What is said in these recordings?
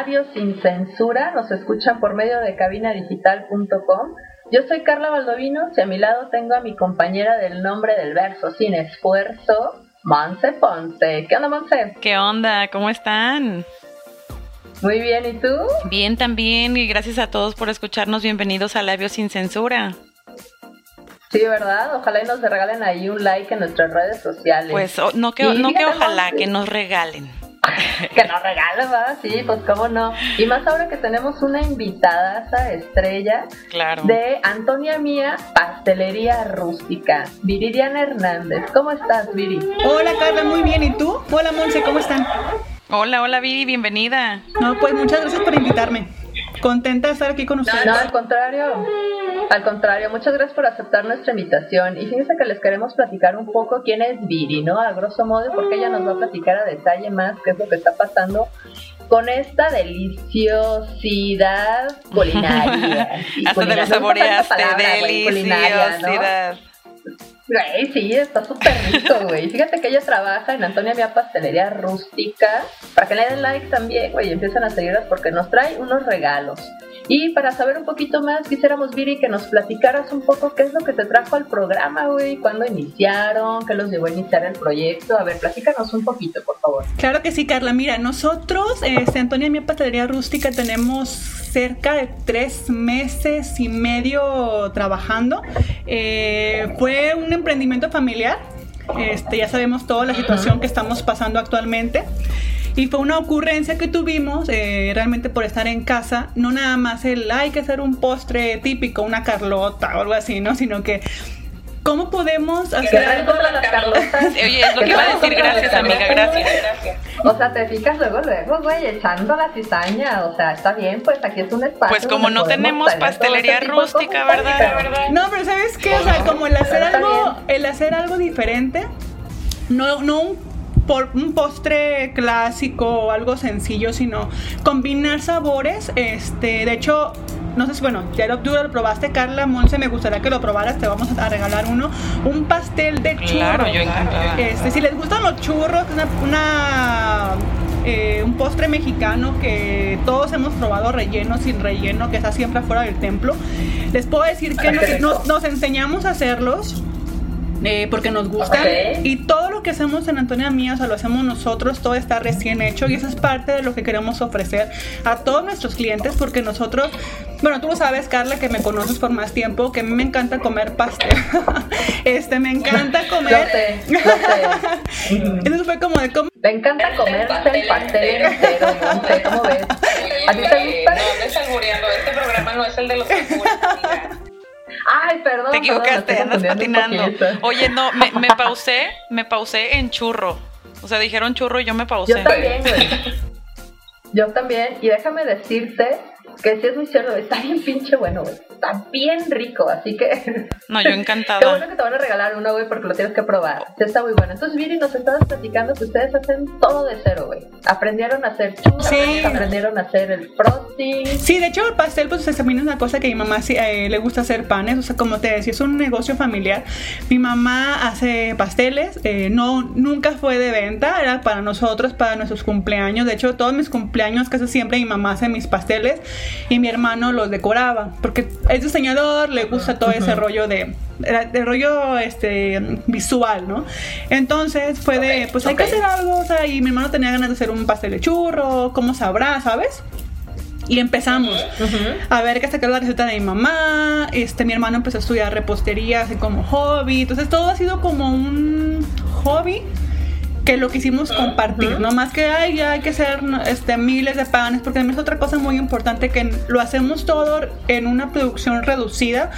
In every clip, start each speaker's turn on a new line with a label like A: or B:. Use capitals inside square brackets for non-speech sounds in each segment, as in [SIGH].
A: Labios sin Censura. Nos escuchan por medio de cabinadigital.com. Yo soy Carla Valdovinos y a mi lado tengo a mi compañera del nombre del verso sin esfuerzo, Monse Ponce. ¿Qué onda, Monse?
B: ¿Qué onda? ¿Cómo están?
A: Muy bien, ¿y tú?
B: Bien también, y gracias a todos por escucharnos. Bienvenidos a Labios sin Censura.
A: Sí, ¿verdad? Ojalá y nos regalen ahí un like en nuestras redes sociales.
B: Pues no que, no que ojalá, que nos regalen. [LAUGHS]
A: que nos regalen, ¿verdad? Sí, pues cómo no. Y más ahora que tenemos una invitada, esa estrella,
B: claro.
A: de Antonia Mía, Pastelería Rústica, Viridiana Hernández. ¿Cómo estás, Viri?
C: Hola, Carla, muy bien. ¿Y tú? Hola, Monse, ¿cómo están?
B: Hola, hola, Viri, bienvenida.
C: No, pues muchas gracias por invitarme. Contenta de estar aquí con ustedes.
A: No, al contrario. Al contrario, muchas gracias por aceptar nuestra invitación. Y fíjense que les queremos platicar un poco quién es Viri, ¿no? A grosso modo, porque ella nos va a platicar a detalle más qué es lo que está pasando con esta deliciosidad [LAUGHS] culinaria.
B: Hasta te lo saboreaste, deliciosidad.
A: Güey, sí, está súper rico, güey. Fíjate que ella trabaja en Antonia Mía Pastelería Rústica. Para que le den like también, güey, empiezan a seguirlas porque nos trae unos regalos. Y para saber un poquito más, quisiéramos, Viri, que nos platicaras un poco qué es lo que te trajo al programa, güey, cuándo iniciaron, qué los llevó a iniciar el proyecto. A ver, platícanos un poquito, por favor.
C: Claro que sí, Carla. Mira, nosotros, este, Antonia Mía Pastelería Rústica, tenemos cerca de tres meses y medio trabajando. Eh, fue un emprendimiento familiar. Este, ya sabemos toda la situación que estamos pasando actualmente. Y fue una ocurrencia que tuvimos eh, realmente por estar en casa, no nada más el hay que hacer un postre típico, una carlota o algo así, ¿no? Sino que ¿Cómo podemos hacer
A: algo para las carlotas? [LAUGHS]
B: Oye, es lo que iba a decir, gracias amiga, gracias.
A: O sea, te fijas luego, luego, güey, echando la cizaña, o sea, está bien, pues aquí es un espacio.
B: Pues como no tenemos pastelería este rústica, ¿verdad?
C: No, pero ¿sabes qué? O sea, como el hacer algo, el hacer algo diferente, no, no un por un postre clásico o algo sencillo, sino combinar sabores. Este, de hecho, no sé si, bueno, ya lo, tú lo probaste, Carla, Monse, me gustaría que lo probaras, te vamos a regalar uno, un pastel de churros.
B: Claro, yo encantada.
C: Este, si les gustan los churros, una, eh, un postre mexicano que todos hemos probado relleno, sin relleno, que está siempre afuera del templo. Les puedo decir que nos enseñamos a hacerlos eh, porque nos gusta. Y todo lo que hacemos en Antonia Mía, o sea, lo hacemos nosotros, todo está recién hecho y eso es parte de lo que queremos ofrecer a todos nuestros clientes porque nosotros, bueno, tú lo sabes, Carla, que me conoces por más tiempo, que a mí me encanta comer pastel. [LAUGHS] este, me encanta comer.
A: Lo sé, sé. [LAUGHS]
C: Eso fue como de cómo.
A: Me encanta comer el pastel entero, no ¿cómo ves? ¿A ti te gusta?
D: No, me albureando, este programa no es el de los
A: Ay, perdón.
B: Te equivocaste, andas patinando. Oye, no, me, me, [LAUGHS] pausé, me pausé en churro. O sea, dijeron churro y yo me pausé.
A: Yo también, güey. Yo también. Y déjame decirte que si es muy cierto, está bien pinche bueno, güey. Está bien rico, así que.
B: No, yo encantada. [LAUGHS]
A: Qué bueno que te van a regalar uno, güey, porque lo tienes que probar. Está muy bueno. Entonces, Viri, nos estabas platicando que ustedes hacen todo de cero, güey. Aprendieron a hacer churros, sí. aprendieron a hacer el frosting.
C: Sí, de hecho, el pastel, pues también es una cosa que a mi mamá sí, eh, le gusta hacer panes. O sea, como te decía, es un negocio familiar. Mi mamá hace pasteles, eh, no, nunca fue de venta, era para nosotros, para nuestros cumpleaños. De hecho, todos mis cumpleaños, casi siempre mi mamá hace mis pasteles y mi hermano los decoraba, porque es diseñador, le gusta todo ese rollo de, de, rollo este visual, ¿no? Entonces fue de, pues hay que hacer algo, o sea, y mi hermano tenía ganas de hacer un pastel de churro, ¿cómo sabrá, sabes? Y empezamos a ver que sacar la receta de mi mamá. Este, mi hermano empezó a estudiar repostería así como hobby. Entonces todo ha sido como un hobby que lo quisimos compartir, no más que hay, hay que hacer este, miles de panes, porque también es otra cosa muy importante que lo hacemos todo en una producción reducida,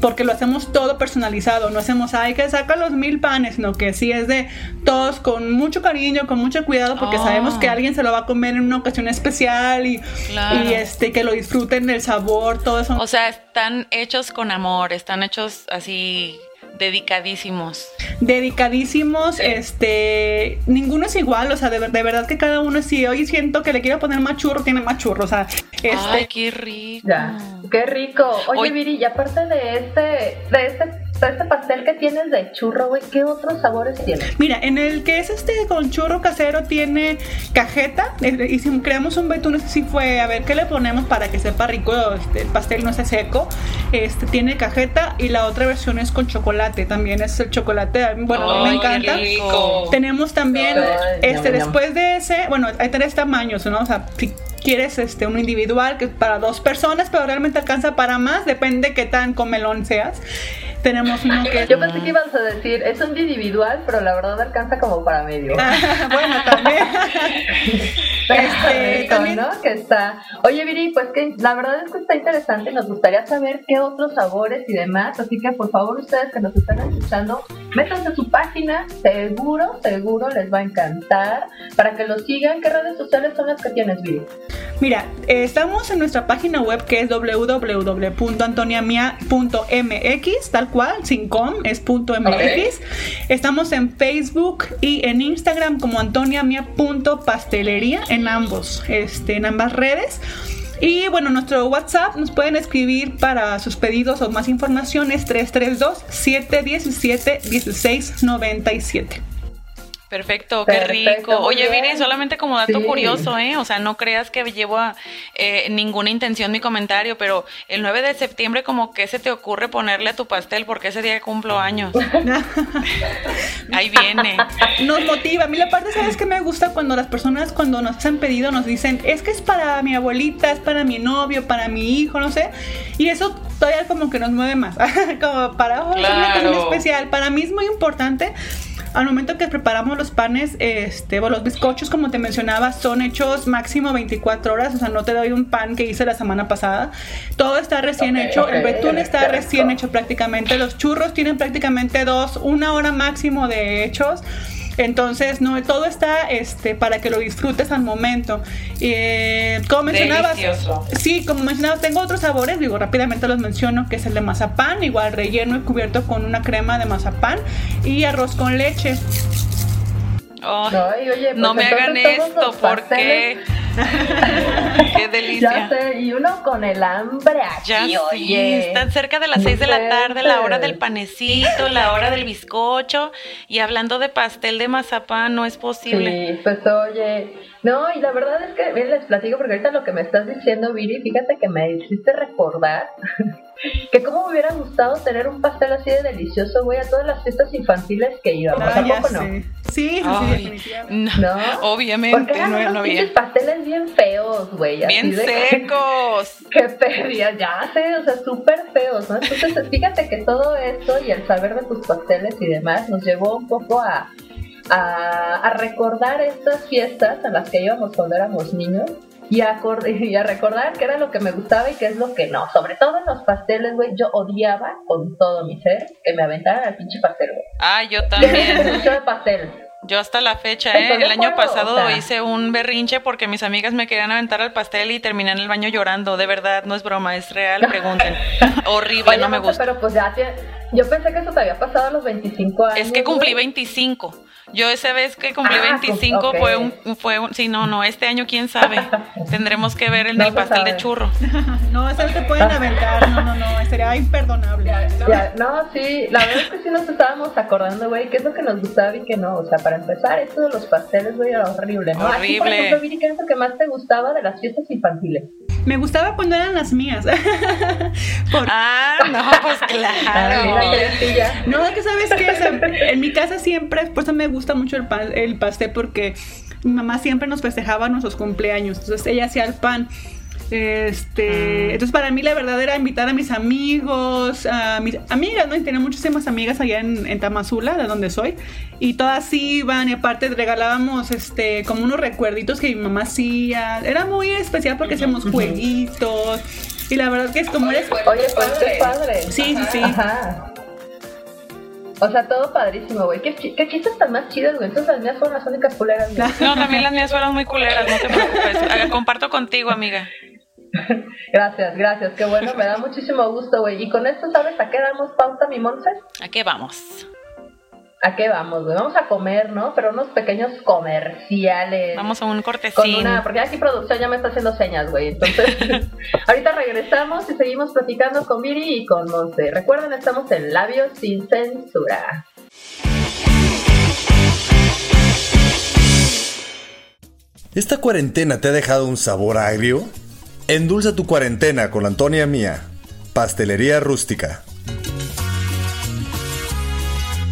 C: porque lo hacemos todo personalizado, no hacemos, hay que sacar los mil panes, sino que sí es de todos con mucho cariño, con mucho cuidado, porque
B: Oh.
C: sabemos que alguien se lo va a comer en una ocasión especial y,
B: Claro.
C: y este, que lo disfruten del sabor, todo eso.
B: O sea, están hechos con amor, están hechos así dedicadísimos.
C: dedicadísimos, este, ninguno es igual, o sea, de, ver- de verdad que cada uno si hoy siento que le quiero poner más churro, tiene más churro, o sea, este,
B: Ay, qué rico.
A: Ya, qué rico. Oye,
B: Oye.
A: Viri, y aparte de este, de este este pastel que tienes de churro, güey, ¿qué otros sabores tiene?
C: Mira, en el que es este con churro casero tiene cajeta. Eh, y si creamos un betún, ese sí fue, a ver, ¿qué le ponemos para que sepa rico? Este, el pastel no se seco. Este tiene cajeta y la otra versión es con chocolate. También es el chocolate. Bueno, a mí me encanta. Tenemos también, este, después de ese, bueno, hay tres tamaños, ¿no? O sea, si quieres este un individual que es para dos personas, pero realmente alcanza para más, depende qué tan comelón seas. Tenemos uno que...
A: Yo pensé que ibas a decir, es un individual, pero la verdad alcanza como para medio. [LAUGHS]
C: bueno, también. [LAUGHS]
A: este, también... ¿no? Que está... Oye, Viri, pues que la verdad es que está interesante. Nos gustaría saber qué otros sabores y demás. Así que, por favor, ustedes que nos están escuchando, métanse a su página. Seguro, seguro les va a encantar. Para que lo sigan, ¿qué redes sociales son las que tienes, Viri?
C: Mira, eh, estamos en nuestra página web que es www.antoniamia.mx, tal cual, sin com, es punto .mx. Estamos en Facebook y en Instagram como antoniamia.pastelería en ambos, este, en ambas redes. Y bueno, nuestro WhatsApp nos pueden escribir para sus pedidos o más información es 332 717 1697.
B: Perfecto, qué rico. Oye, Viri, solamente como dato curioso, ¿eh? O sea, no creas que llevo a, eh, ninguna intención mi comentario, pero el 9 de septiembre, como que se te ocurre ponerle a tu pastel porque ese día cumplo años. [LAUGHS] Ahí viene.
C: Nos motiva. A mí la parte, ¿sabes que me gusta cuando las personas, cuando nos han pedido, nos dicen, es que es para mi abuelita, es para mi novio, para mi hijo, no sé. Y eso todavía como que nos mueve más. [LAUGHS] como para, oh, es especial. Para mí es muy importante al momento que preparamos los panes, este, los bizcochos, como te mencionaba, son hechos máximo 24 horas, o sea, no te doy un pan que hice la semana pasada. Todo está recién hecho, el betún está recién hecho prácticamente, los churros tienen prácticamente dos, una hora máximo de hechos. Entonces, no, todo está este, para que lo disfrutes al momento. Eh, como mencionabas, sí, como mencionabas, tengo otros sabores, digo, rápidamente los menciono, que es el de mazapán, igual relleno y cubierto con una crema de mazapán y arroz con leche.
B: Oye, no pues me hagan esto, porque [LAUGHS] Qué delicia.
A: Ya sé, y uno con el hambre aquí, oye.
B: están cerca de las 6 de la tarde, la hora del panecito, la hora del bizcocho, y hablando de pastel de mazapán, no es posible.
A: Sí, pues oye, no, y la verdad es que, bien les platico, porque ahorita lo que me estás diciendo, Viri, fíjate que me hiciste recordar [LAUGHS] que como me hubiera gustado tener un pastel así de delicioso, güey, a todas las fiestas infantiles que íbamos.
C: Ah, ¿Tampoco no? Sí, sí,
B: definitivamente. No, obviamente
A: no,
B: unos
A: no había. pasteles bien feos, güey.
B: Bien secos. [LAUGHS]
A: Que, pedías, ya sé, o sea, súper feos, ¿no? Entonces, fíjate que todo esto y el saber de tus pasteles y demás nos llevó un poco a, a, a recordar estas fiestas a las que íbamos cuando éramos niños y a, [LAUGHS] y a recordar qué era lo que me gustaba y qué es lo que no. Sobre todo en los pasteles, güey, yo odiaba con todo mi ser que me aventaran al pinche pastel, güey.
B: Ah, yo [LAUGHS] también.
A: mucho de pastel.
B: Yo hasta la fecha, ¿eh? el año pasado hice un berrinche porque mis amigas me querían aventar al pastel y terminé en el baño llorando. De verdad, no es broma, es real, pregunten. [LAUGHS] Horrible, no me gusta.
A: Pero pues ya, yo pensé que eso te había pasado a los 25 años.
B: Es que cumplí 25. Yo esa vez que cumplí 25 ah, fue un, fue un, sí, no, no, este año quién sabe. Tendremos que ver el del pastel de churro. [LAUGHS]
C: no, ese te pueden aventar, no, no, no, sería imperdonable.
A: ¿no? sí, la verdad es que sí nos estábamos acordando, güey, qué es lo que nos gustaba y qué no. O sea, para empezar, esto de los pasteles, güey, era horrible, ¿no?
B: Horrible. por
A: ejemplo, ¿qué es lo que más te gustaba de las fiestas infantiles?
C: Me gustaba cuando eran las mías. [LAUGHS]
B: Ah, no, pues [LAUGHS] claro.
C: no, que sabes que en mi casa siempre, por eso me gusta mucho el, pan, el pastel porque mi mamá siempre nos festejaba nuestros cumpleaños. Entonces ella hacía el pan. Este, mm. entonces para mí la verdad era invitar a mis amigos, a mis amigas, ¿no? Y tenía muchísimas amigas allá en, Tamazula, de donde soy, y todas iban y aparte regalábamos este como unos recuerditos que mi mamá hacía. Era muy especial porque hacíamos jueguitos. Y la verdad que es como eres.
A: Oye, pues qué padre.
C: Sí, sí, sí.
A: O sea, todo padrísimo, güey. ¿Qué, qué chistes tan más chidos, güey. Entonces las mías fueron las únicas culeras,
B: güey. No, también las mías fueron muy culeras, no te preocupes. [LAUGHS] Comparto contigo, amiga.
A: gracias, gracias. Qué bueno, me da muchísimo gusto, güey. Y con esto, ¿sabes a qué damos pauta, mi Monse?
B: ¿A qué vamos?
A: ¿A qué vamos, güey? Vamos a comer, ¿no? Pero unos pequeños comerciales.
B: Vamos a un cortesín.
A: porque aquí producción ya me está haciendo señas, güey. Entonces, [LAUGHS] [LAUGHS] ahorita regresamos y seguimos platicando con Viri y con Monse. Recuerden, estamos en Labios sin Censura.
E: ¿Esta cuarentena te ha dejado un sabor agrio? Endulza tu cuarentena con Antonia Mía, Pastelería Rústica.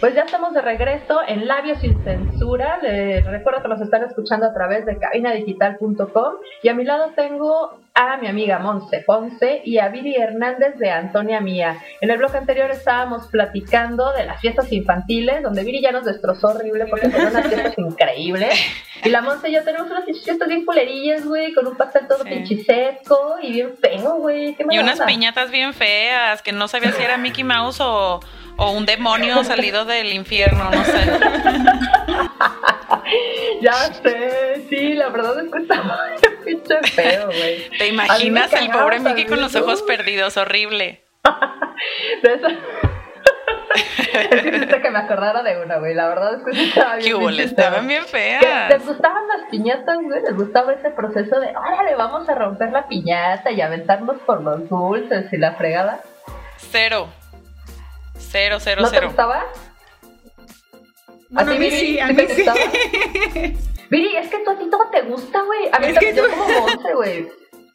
A: Pues ya estamos de regreso en Labios sin Censura. Les recuerdo que nos están escuchando a través de cabinadigital.com y a mi lado tengo a mi amiga Monse Ponce y a Viri Hernández de Antonia Mía. En el blog anterior estábamos platicando de las fiestas infantiles, donde Viri ya nos destrozó horrible porque fueron unas fiestas [LAUGHS] increíbles. Y la Monse y yo tenemos unas fiestas bien culerillas, güey, con un pastel todo pinchiseco y bien feo, güey.
B: Y unas piñatas bien feas, que no sabía si era Mickey Mouse o o un demonio [LAUGHS] salido del infierno, no sé. [LAUGHS]
A: ya sé, sí, la verdad es que está [LAUGHS] pinche feo, güey.
B: ¿Te imaginas el pobre Mickey con los ojos perdidos? Horrible.
A: de eso. es que me acordara de una, güey. La verdad es que estaba bien.
B: ¿Qué estaban bien feas.
A: ¿Les gustaban las piñatas, güey? ¿Les gustaba ese proceso de, órale, vamos a romper la piñata y aventarnos por los dulces y la fregada?
B: Cero. Cero, cero,
A: ¿No
B: cero.
A: te gustaba?
C: ¿A ti, Viri? Sí, a mí sí.
A: Viri, es que tú a ti todo te gusta, güey. A mí también, yo como once, güey.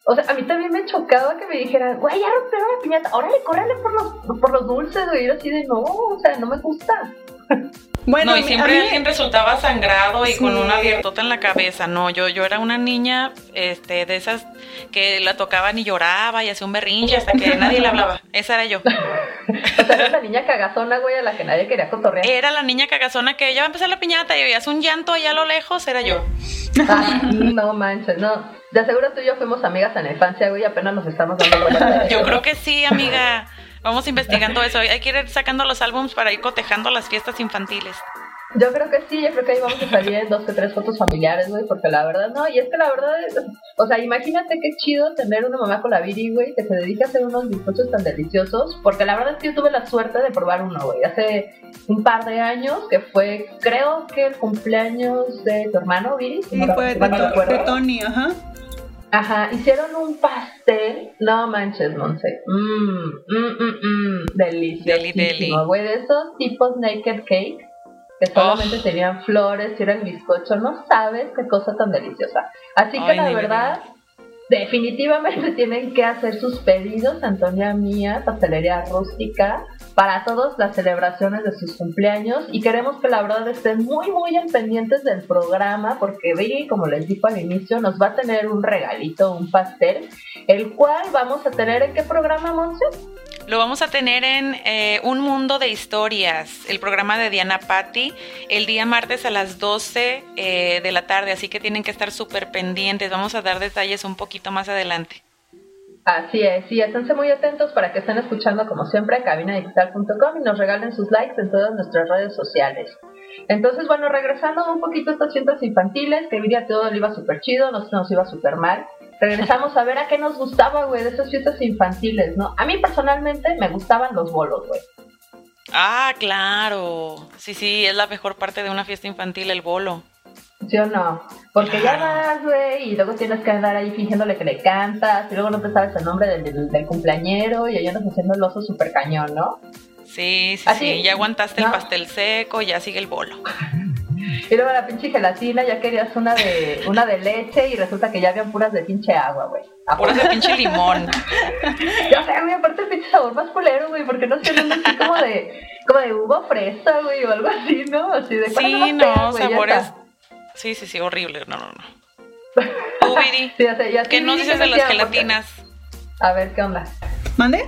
A: O sea, a mí también me chocaba que me dijeran, güey, ya rompieron la piñata, órale, córrele por los, por los dulces, güey. Y así de, no, o sea, no me gusta. [LAUGHS]
B: Bueno, no, y siempre alguien resultaba sangrado y con una abiertota en la cabeza. No, yo, yo era una niña este, de esas que la tocaban y lloraba y hacía un berrinche hasta que nadie le hablaba. Esa era yo. [LAUGHS]
A: era la niña cagazona, güey, a la que nadie quería cotorrear.
B: Era la niña cagazona que ya va a empezar la piñata y veías un llanto allá a lo lejos, era yo.
A: Ah, no manches, no. De seguro tú y yo fuimos amigas en la infancia, güey, apenas nos estamos dando cuenta. [LAUGHS]
B: Yo creo que sí, amiga. Vamos investigando eso. Hay que ir sacando los álbums para ir cotejando las fiestas infantiles.
A: Yo creo que sí, yo creo que ahí vamos a salir en dos o tres fotos familiares, güey, porque la verdad no, y es que la verdad, es, o sea, imagínate qué chido tener una mamá con la Viri, güey, que se dedica a hacer unos bizcochos tan deliciosos, porque la verdad es que yo tuve la suerte de probar uno, güey, hace un par de años, que fue, creo que el cumpleaños de tu hermano, Viri.
C: Sí, fue de, Tony, ajá.
A: Ajá, hicieron un pastel, no manches, Monse, mmm, mmm, mmm, mmm, delicioso, güey, de esos tipos naked cake, que solamente tenían flores y era el bizcocho, no sabes qué cosa tan deliciosa. Así que la verdad, definitivamente [LAUGHS] tienen que hacer sus pedidos, Antonia Mía, Pastelería Rústica, para todas las celebraciones de sus cumpleaños y queremos que la verdad estén muy muy al pendientes del programa porque Vicky, como les dijo al inicio, nos va a tener un regalito, un pastel, el cual vamos a tener en qué programa, Monse?
B: Lo vamos a tener en eh, Un Mundo de Historias, el programa de Diana Patti, el día martes a las 12 eh, de la tarde, así que tienen que estar súper pendientes. Vamos a dar detalles un poquito más adelante.
A: Así es, sí, esténse muy atentos para que estén escuchando como siempre cabinadigital.com y nos regalen sus likes en todas nuestras redes sociales. Entonces, bueno, regresando un poquito a estas fiestas infantiles, que diría todo le iba súper chido, no nos iba súper mal. Regresamos a ver a qué nos gustaba, güey, de esas fiestas infantiles, ¿no? A mí personalmente me gustaban los bolos, güey.
B: Ah, claro. Sí, sí, es la mejor parte de una fiesta infantil, el bolo.
A: ¿Sí o no? Porque ya vas, güey, y luego tienes que andar ahí fingiéndole que le cantas, y luego no te sabes el nombre del, del, cumpleañero, y ahí andas haciendo el oso súper cañón, ¿no?
B: Sí, sí, sí, ya aguantaste el pastel seco, ya sigue el bolo. [LAUGHS]
A: y luego la pinche gelatina, ya querías una de una de leche, y resulta que ya habían puras de pinche agua, güey.
B: Puras de pinche limón. [LAUGHS]
A: ya sé, güey, aparte el pinche sabor más culero, güey, porque no sé, así como de, como de uva fresa, güey, o algo así, ¿no? Así de
B: Sí, no, sabores Sí, sí, sí, horrible. No, no, no. [LAUGHS] Tú, Viri, ¿qué nos dices de las gelatinas?
A: A ver, ¿qué onda?
C: ¿Mande?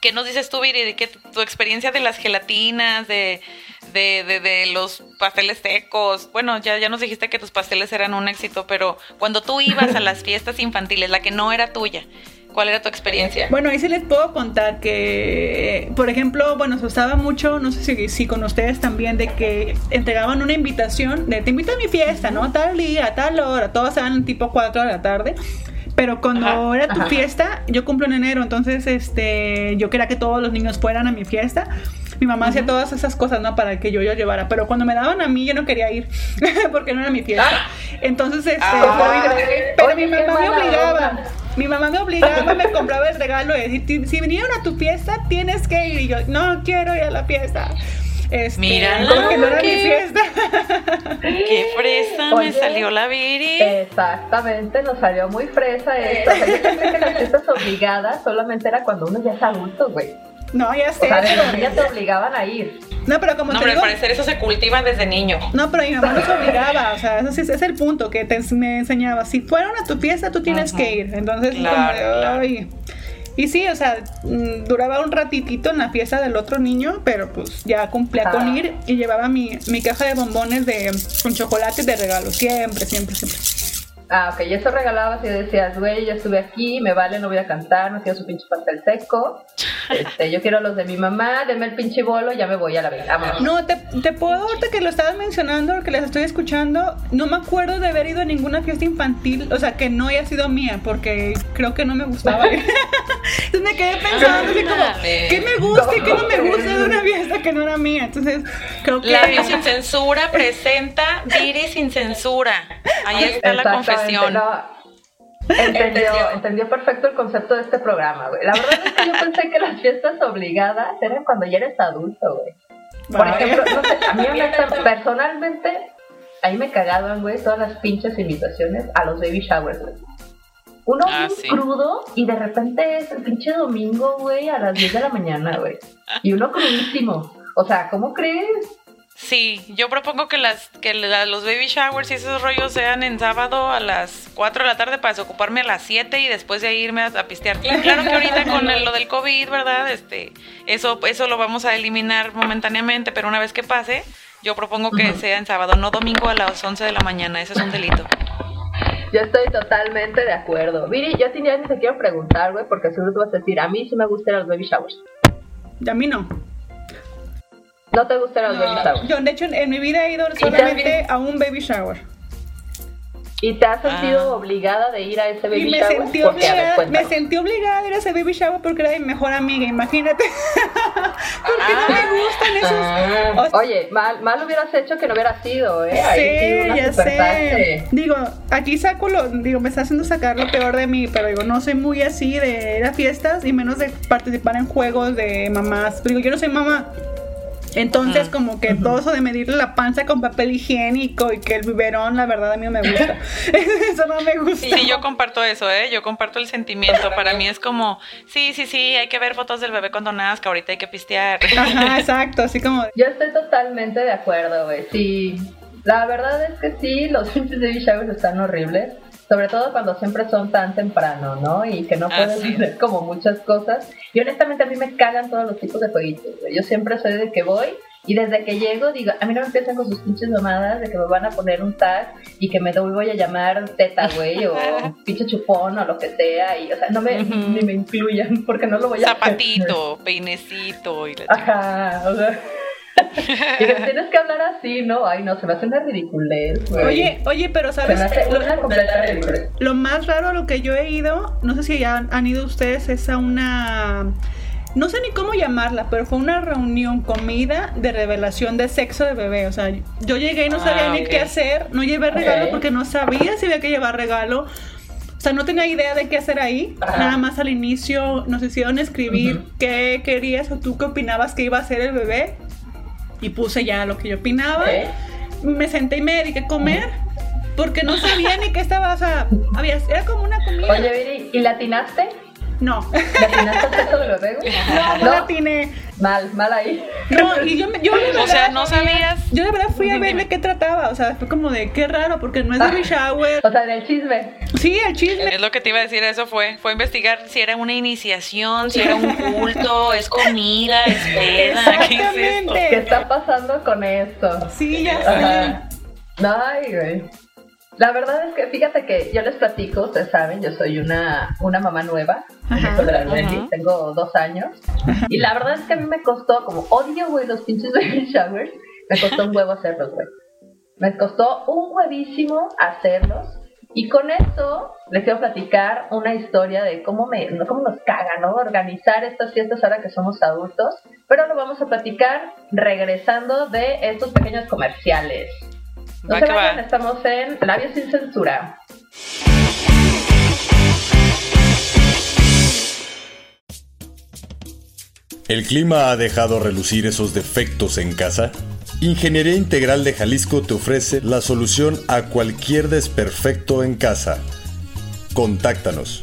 B: ¿Qué nos dices tú, Viri, de que tu experiencia de las gelatinas, de, de, de, de, los pasteles secos? Bueno, ya, ya nos dijiste que tus pasteles eran un éxito, pero cuando tú ibas a las [LAUGHS] fiestas infantiles, la que no era tuya, ¿Cuál era tu experiencia?
C: Bueno, ahí sí les puedo contar que, por ejemplo, bueno, se usaba mucho, no sé si, si con ustedes también, de que entregaban una invitación de te invito a mi fiesta, ¿no? Tal día, tal hora, todos eran tipo 4 de la tarde. Pero cuando era tu fiesta, yo cumplo en enero, entonces este, yo quería que todos los niños fueran a mi fiesta. Mi mamá hacía todas esas cosas, ¿no? Para que yo yo llevara. Pero cuando me daban a mí, yo no quería ir, [LAUGHS] porque no era mi fiesta. Ah. Entonces, este,
A: ah.
C: pero mi mamá me obligaba. Mi mamá me obligaba, me compraba el regalo de decir, si vinieron a tu fiesta, tienes que ir. Y yo, no quiero ir a la fiesta. Este,
B: Mira,
C: que no era mi fiesta. [LAUGHS]
B: Qué fresa me salió la Viri.
A: Exactamente, nos salió muy fresa esto. O sea, yo pensé que las fiestas obligadas solamente era cuando uno ya es adulto, güey.
C: No, ya sé.
A: O sea, ya te obligaban a ir.
C: No, pero como
B: no,
C: te
B: pero
C: digo,
B: al parecer eso se cultiva desde niño.
C: No, pero mi mamá nos obligaba, o sea, ese es el punto que te, me enseñaba. Si fueron a tu fiesta, tú tienes que ir. Entonces,
B: claro,
C: como Y sí, o sea, mm, duraba un ratitito en la fiesta del otro niño, pero pues ya cumplía con ir y llevaba mi, mi caja de bombones de, con chocolate de regalo, siempre, siempre, siempre.
A: Ah, ok, y eso regalabas y decías, güey, yo estuve aquí, me vale, no voy a cantar, no quiero su pinche pastel seco. [LAUGHS] Este, yo quiero los de mi mamá, denme el pinche bolo, ya me voy a la vida.
C: No, te, te puedo, ahorita que lo estabas mencionando, que les estoy escuchando, no me acuerdo de haber ido a ninguna fiesta infantil, o sea, que no haya sido mía, porque creo que no me gustaba. [LAUGHS] Entonces me quedé pensando así como, ¿qué me gusta y qué no me gusta de una fiesta que no era mía? Entonces, creo que...
B: Labio sin censura presenta Viri sin censura. Ahí está la confesión
A: entendió, entendió perfecto el concepto de este programa, güey. La verdad es que yo pensé que las fiestas obligadas eran cuando ya eres adulto, güey. Por ejemplo, no sé, a mí personalmente, ahí me cagaban, güey, todas las pinches invitaciones a los baby showers, güey. Uno ah, crudo y de repente es el pinche domingo, güey, a las 10 de la mañana, güey. Y uno crudísimo. O sea, ¿cómo crees?
B: Sí, yo propongo que las que los baby showers y esos rollos sean en sábado a las 4 de la tarde para desocuparme a las 7 y después de irme a, pistear. Claro que ahorita con lo del COVID, ¿verdad? Este, eso eso lo vamos a eliminar momentáneamente, pero una vez que pase, yo propongo que sea en sábado, no domingo a las 11 de la mañana, eso es un delito.
A: Yo estoy totalmente de acuerdo. Viri, yo sí te quiero preguntar, güey, porque seguro tú vas a decir, a mí sí me gustan los baby showers.
C: Y a mí no.
A: ¿No te gustan los baby showers?
C: Yo, de hecho, en mi vida he ido solamente a un baby shower.
A: ¿Y te has sentido ah. obligada de ir a ese baby
C: y me
A: shower?
C: Sentí obligada, me sentí obligada a ir a ese baby shower porque era mi mejor amiga, imagínate. [LAUGHS] porque no me ah. gustan
A: Oye, mal, mal hubieras hecho que no hubieras ido, ¿eh?
C: sí, ya sé. Digo, aquí saco lo, digo, me está haciendo sacar lo peor de mí, pero digo, no soy muy así de ir a fiestas y menos de participar en juegos de mamás. Digo, yo no soy mamá. Entonces, como que todo eso de medirle la panza con papel higiénico y que el biberón, la verdad, a mí no me gusta. [LAUGHS] [LAUGHS] eso no me gusta.
B: Sí, yo comparto eso, ¿eh? Yo comparto el sentimiento. Para mí es como, sí, sí, sí, hay que ver fotos del bebé cuando nazca, ahorita hay que pistear.
C: Ajá, [LAUGHS] exacto, así como...
A: Yo estoy totalmente de acuerdo, güey. Sí, la verdad es que sí, los pinches de showers están horribles sobre todo cuando siempre son tan temprano, ¿no? Y que no puedes hacer como muchas cosas. Y honestamente a mí me cagan todos los tipos de jueguitos. Yo siempre soy de que voy y desde que llego digo, a mí no me empiezan con sus pinches mamadas de que me van a poner un tag y que me voy a llamar teta, güey, o [LAUGHS] pinche chupón o lo que sea. Y, o sea, no me, ni me incluyan porque no lo voy a
B: Zapatito, peinecito y la
A: Ajá, o sea [LAUGHS] y tienes que hablar así, ¿no? Ay, no, se me hace una ridiculez, güey.
C: Oye, oye, pero ¿sabes?
A: Se me hace una completa ridiculez.
C: Lo más raro a lo que yo he ido, no sé si ya han ido ustedes, es a una... No sé ni cómo llamarla, pero fue una reunión, comida de revelación de sexo de bebé. O sea, yo llegué y no sabía ah, ni qué hacer. No llevé regalo porque no sabía si había que llevar regalo. O sea, no tenía idea de qué hacer ahí. Nada más al inicio nos hicieron escribir qué querías o tú qué opinabas que iba a ser el bebé y puse ya lo que yo opinaba. Me senté y me dediqué a comer porque no sabía ni qué estaba, o sea, había, era como una comida.
A: Oye, Viri, ¿y latinaste?
C: No. [LAUGHS]
A: ¿Latinaste el de los
C: No, no, latiné.
A: Mal, mal ahí.
C: No, y yo, yo de verdad, [LAUGHS]
B: O sea, no sabías.
C: Yo de verdad fui a ver de qué trataba, o sea, fue como de qué raro, porque no es baby shower.
A: O sea, del chisme.
C: Sí, el chisme.
B: Es lo que te iba a decir, eso fue. Fue investigar si era una iniciación, si era un culto, [LAUGHS] es comida, es peda, ¿qué es
A: esto? ¿Qué está pasando con esto?
C: Sí, ya sé.
A: Ay, güey. La verdad es que fíjate que yo les platico, ustedes saben, yo soy una, una mamá nueva tengo dos años. Y la verdad es que a mí me costó, como odio, güey, los pinches [LAUGHS] baby showers, me costó un huevo hacerlos, güey. Me costó un huevísimo hacerlos. Y con esto les quiero platicar una historia de cómo, me, cómo nos caga, ¿no? Organizar estas fiestas ahora que somos adultos. Pero lo vamos a platicar regresando de estos pequeños comerciales. No se vayan, estamos en Labios sin Censura.
E: ¿El clima ha dejado relucir esos defectos en casa? Ingeniería Integral de Jalisco te ofrece la solución a cualquier desperfecto en casa. Contáctanos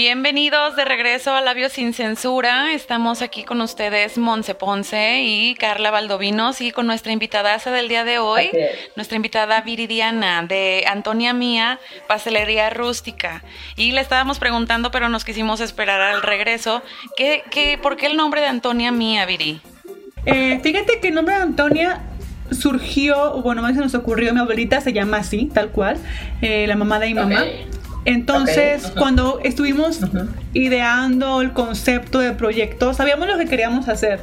B: Bienvenidos de regreso a Labios sin Censura. Estamos aquí con ustedes Monse Ponce y Carla Valdovinos y con nuestra invitada del día de hoy, nuestra invitada Viridiana de Antonia Mía, Pastelería Rústica. Y le estábamos preguntando, pero nos quisimos esperar al regreso, ¿qué, qué, ¿por qué el nombre de Antonia Mía, Viri?
C: Eh, fíjate que el nombre de Antonia surgió, bueno, más se nos ocurrió, mi abuelita se llama así, tal cual, eh, la mamá de mi mamá. Entonces, cuando estuvimos ideando el concepto de proyecto, sabíamos lo que queríamos hacer,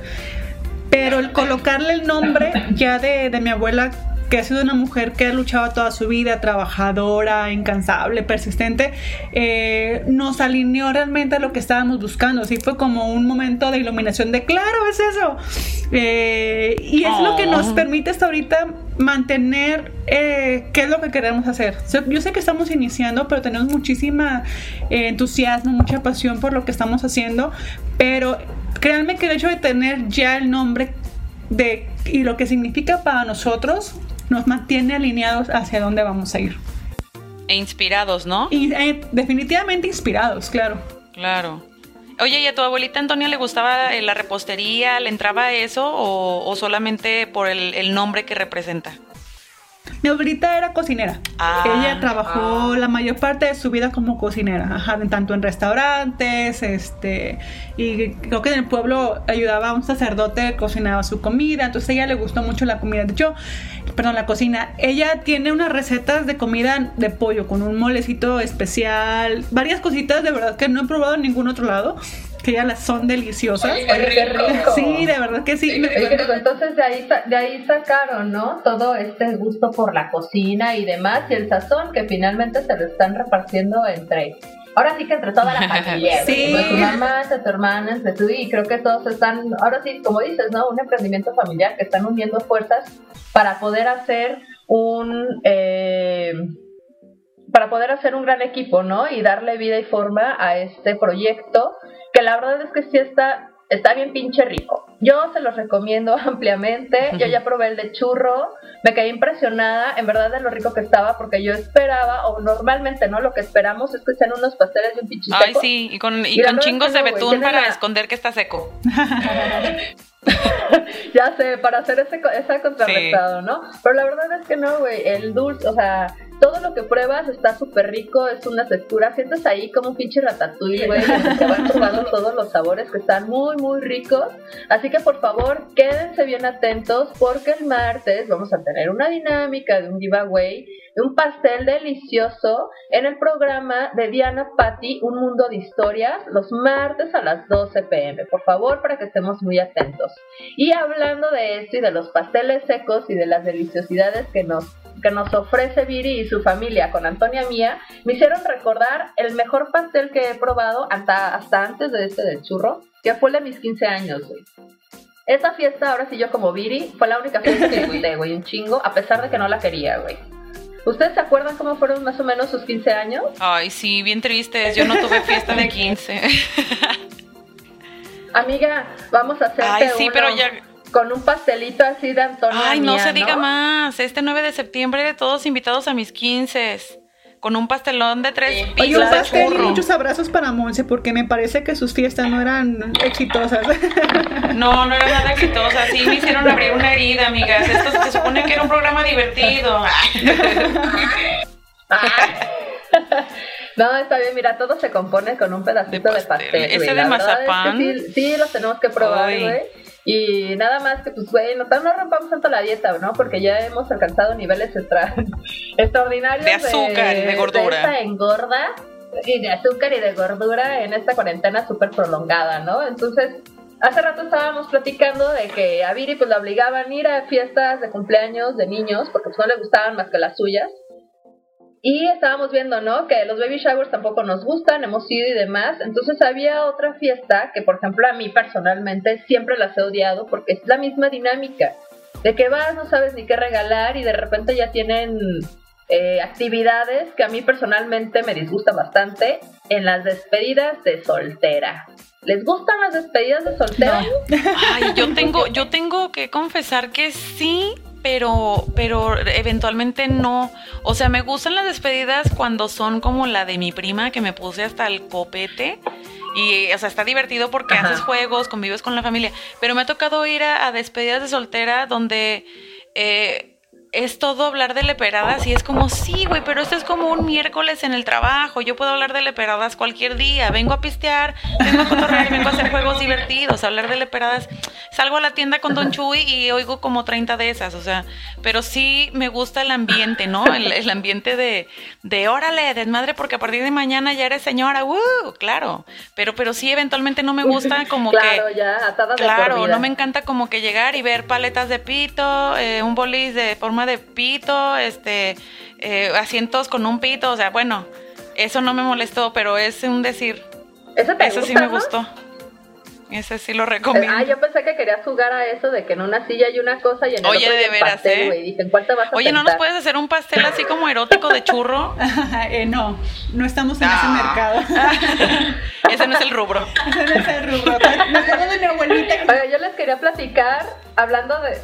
C: pero el colocarle el nombre ya de, de mi abuela que ha sido una mujer que ha luchado toda su vida, trabajadora, incansable, persistente, eh, nos alineó realmente a lo que estábamos buscando. Así fue como un momento de iluminación de, claro, es eso. Eh, y es lo que nos oh. permite hasta ahorita mantener eh, qué es lo que queremos hacer. Yo sé que estamos iniciando, pero tenemos muchísima entusiasmo, mucha pasión por lo que estamos haciendo, pero créanme que el hecho de tener ya el nombre de y lo que significa para nosotros nos mantiene alineados hacia dónde vamos a ir.
B: E inspirados, ¿no?
C: Y, eh, definitivamente inspirados, claro.
B: Claro. Oye, ¿y a tu abuelita Antonia le gustaba eh, la repostería? ¿Le entraba eso o, solamente por el, nombre que representa?
C: Mi abuelita era cocinera. Ah, Ella trabajó ah. la mayor parte de su vida como cocinera, tanto en restaurantes, este, y creo que en el pueblo ayudaba a un sacerdote, cocinaba su comida, entonces a ella le gustó mucho la comida. De hecho, perdón, la cocina, ella tiene unas recetas de comida de pollo con un molecito especial, varias cositas de verdad que no he probado en ningún otro lado que ya las son deliciosas. Sí, de verdad que sí.
A: entonces de ahí, de ahí sacaron, ¿no? Todo este gusto por la cocina y demás, y el sazón que finalmente se lo están repartiendo entre ahora sí que entre toda la [LAUGHS] familia, sí. tu mamá, tu hermana, entre tú y creo que todos están, ahora sí, como dices, ¿no? Un emprendimiento familiar que están uniendo fuerzas para poder hacer un eh, para poder hacer un gran equipo, ¿no? Y darle vida y forma a este proyecto que la verdad es que sí está, está bien pinche rico. Yo se los recomiendo [LAUGHS] ampliamente. Yo ya probé el de churro, me quedé impresionada en verdad de lo rico que estaba porque yo esperaba, o normalmente no, lo que esperamos es que sean unos pasteles de un pinche
B: Ay, sí, y con, y con chingos de betún para esconder que está seco. [LAUGHS]
A: ya sé, para hacer ese, ese contrarrestado, ¿no? Pero la verdad es que no, güey, el dulce, o sea, todo lo que pruebas está súper rico, es una textura, sientes ahí como un pinche ratatouille, güey, te van [LAUGHS] probando todos los sabores que están muy, muy ricos. Así que por favor, quédense bien atentos porque el martes vamos a tener una dinámica de un giveaway de un pastel delicioso en el programa de Diana Patti, Un Mundo de Historias, los martes a las 12 pm. Por favor, para que estemos muy atentos. Y hablando de esto y de los pasteles secos y de las deliciosidades que nos que nos ofrece Viri y su familia con Antonia Mía, me hicieron recordar el mejor pastel que he probado hasta, hasta antes de este del churro, que fue el de mis 15 años, güey. Esa fiesta, ahora sí yo como Viri, fue la única fiesta que disfruté, güey, un chingo, a pesar de que no la quería, güey. ¿Ustedes se acuerdan cómo fueron más o menos sus 15 años?
B: Ay, sí, bien tristes. Yo no tuve fiesta de 15. [LAUGHS]
A: Amiga, vamos a hacerte
B: Ay, sí, pero ya
A: con un pastelito así de Antonio.
B: Ay, no se diga más. Este 9 de septiembre, todos invitados a mis 15 con un pastelón de tres pisos
C: Oye, un pastel y muchos abrazos para Monse, porque me parece que sus fiestas no eran exitosas. [LAUGHS]
B: No, no eran nada exitosas. Sí, me hicieron abrir una herida, amigas. Esto se supone que era un programa divertido. [LAUGHS]
A: No, está bien, mira, todo se compone con un pedacito de pastel.
B: Ese de mazapán.
A: sí, sí, los tenemos que probar, güey. Y nada más que, pues, güey, no, no rompamos tanto la dieta, ¿no? Porque ya hemos alcanzado niveles extra, [LAUGHS] extraordinarios
B: de azúcar y de gordura.
A: De engorda y de azúcar y de gordura en esta cuarentena súper prolongada, ¿no? Entonces, hace rato estábamos platicando de que a Viri pues la obligaban a ir a fiestas de cumpleaños de niños porque pues, no le gustaban más que las suyas. Y estábamos viendo, ¿no? Que los baby showers tampoco nos gustan, hemos ido y demás. Entonces había otra fiesta que, por ejemplo, a mí personalmente siempre las he odiado porque es la misma dinámica. De que vas, no sabes ni qué regalar y de repente ya tienen eh, actividades que a mí personalmente me disgustan bastante en las despedidas de soltera. ¿Les gustan las despedidas de soltera?
B: Ay, yo [LAUGHS] tengo, yo tengo que confesar que sí, pero, pero eventualmente no. O sea, me gustan las despedidas cuando son como la de mi prima, que me puse hasta el copete. Y, o sea, está divertido porque haces juegos, convives con la familia. Pero me ha tocado ir a, despedidas de soltera donde eh, es todo hablar de leperadas y es como, sí, güey, pero esto es como un miércoles en el trabajo, yo puedo hablar de leperadas cualquier día, vengo a pistear, vengo a cotorrear, vengo a hacer juegos divertidos, hablar de leperadas, salgo a la tienda con Don Chuy y oigo como 30 de esas, o sea, pero sí me gusta el ambiente, ¿no? El, ambiente de, de, órale, desmadre, porque a partir de mañana ya eres señora, ¡uh! Claro, pero, pero sí eventualmente no me gusta como
A: que...
B: Claro,
A: ya, atada
B: Claro, no me encanta como que llegar y ver paletas de pito, eh, un bolis de forma de pito, este, eh, asientos con un pito, o sea, bueno, eso no me molestó, pero es un decir.
A: ¿Eso,
B: sí me gustó. Ese sí lo recomiendo.
A: Ah, yo pensé que querías jugar a eso de que en una silla hay una cosa y en el
B: Oye,
A: otro
B: de veras,
A: pastel,
B: ¿eh?
A: Dije, ¿cuál te vas a
B: Oye, ¿no nos puedes hacer un pastel así como erótico de churro? [LAUGHS]
C: eh, no, no estamos en ese ah.
B: mercado. [LAUGHS] ese no es el rubro. [LAUGHS]
C: ese no es el rubro. Me acuerdo de mi abuelita.
A: Oye, yo les quería platicar, hablando de,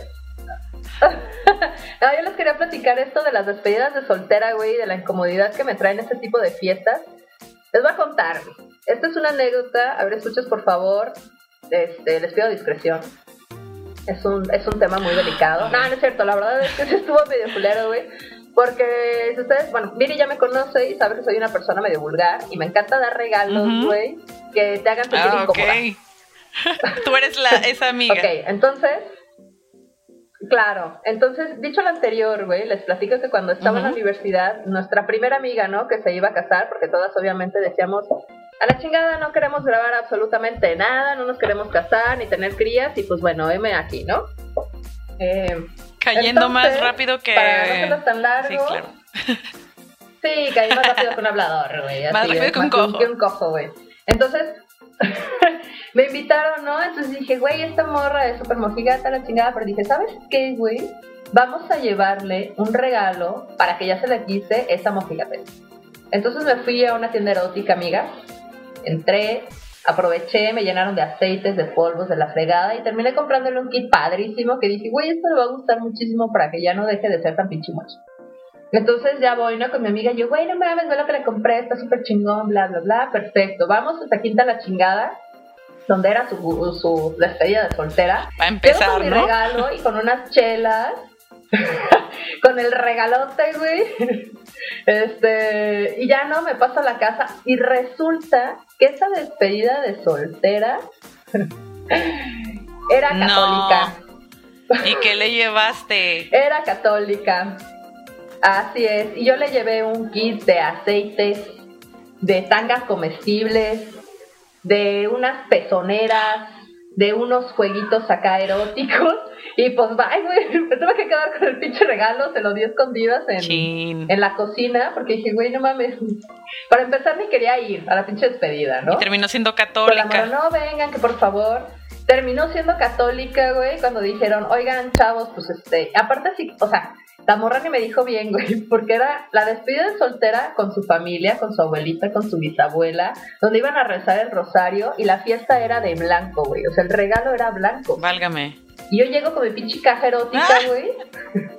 A: [LAUGHS] no, yo les quería platicar esto de las despedidas de soltera, güey, de la incomodidad que me traen este tipo de fiestas. Les voy a contar. Esta es una anécdota. A ver, escuchas por favor. Este, les pido discreción. Es un, es un tema muy delicado. No, no es cierto. La verdad es que se estuvo medio culero, güey. Porque si ustedes, bueno, Viri ya me conoce y sabe que soy una persona medio vulgar y me encanta dar regalos, güey, que te hagan sentir ah, okay. [LAUGHS]
B: Tú eres la, esa amiga.
A: ok, entonces Claro, entonces, dicho lo anterior, güey, les platico que cuando estaba en la universidad, nuestra primera amiga, ¿no? Que se iba a casar, porque todas obviamente decíamos, a la chingada no queremos grabar absolutamente nada, no nos queremos casar ni tener crías, y pues bueno, M aquí, ¿no?
B: Eh, Cayendo más rápido que...
A: Para no tan largo. Sí, claro. sí, caí más rápido que un hablador, güey.
B: Más rápido que un cojo.
A: Que un cojo, güey. Entonces, [LAUGHS] me invitaron, ¿no? Entonces dije, güey, esta morra es súper mojigata, la chingada, pero dije, ¿sabes qué, güey? Vamos a llevarle un regalo para que ya se le quise esa mojigata. Entonces me fui a una tienda erótica, amiga. Entré, aproveché, me llenaron de aceites, de polvos, de la fregada y terminé comprándole un kit padrísimo que dije, güey, esto le va a gustar muchísimo para que ya no deje de ser tan pinche macho. Entonces ya voy, ¿no? Con mi amiga, yo, güey, no mames, ve lo que le compré, está súper chingón, bla, bla, bla, perfecto. Vamos hasta Quinta La Chingada, donde era su, su despedida de soltera.
B: Para empezar,
A: con mi regalo y con unas chelas. [LAUGHS] con el regalote, güey. Este, y ya no, me paso a la casa y resulta que esa despedida de soltera [LAUGHS] era católica.
B: ¿Y qué le llevaste?
A: Era católica. Así es, y yo le llevé un kit de aceites, de tangas comestibles, de unas pezoneras, de unos jueguitos acá eróticos. Y pues, bye, güey, me tuve que quedar con el pinche regalo, se lo di escondidas en, en la cocina, porque dije, güey, no mames. Para empezar, ni quería ir a la pinche despedida, ¿no?
B: Y terminó siendo católica.
A: no, vengan, que por favor. Terminó siendo católica, güey, cuando dijeron, oigan, chavos, pues este, aparte sí, o sea, la morra ni me dijo bien, güey, [LAUGHS] porque era la despedida de soltera con su familia, con su abuelita, con su bisabuela, donde iban a rezar el rosario y la fiesta era de blanco, güey. O sea, el regalo era blanco.
B: Válgame.
A: Y yo llego con mi pinche caja erótica,
B: Ah.
A: güey. [LAUGHS]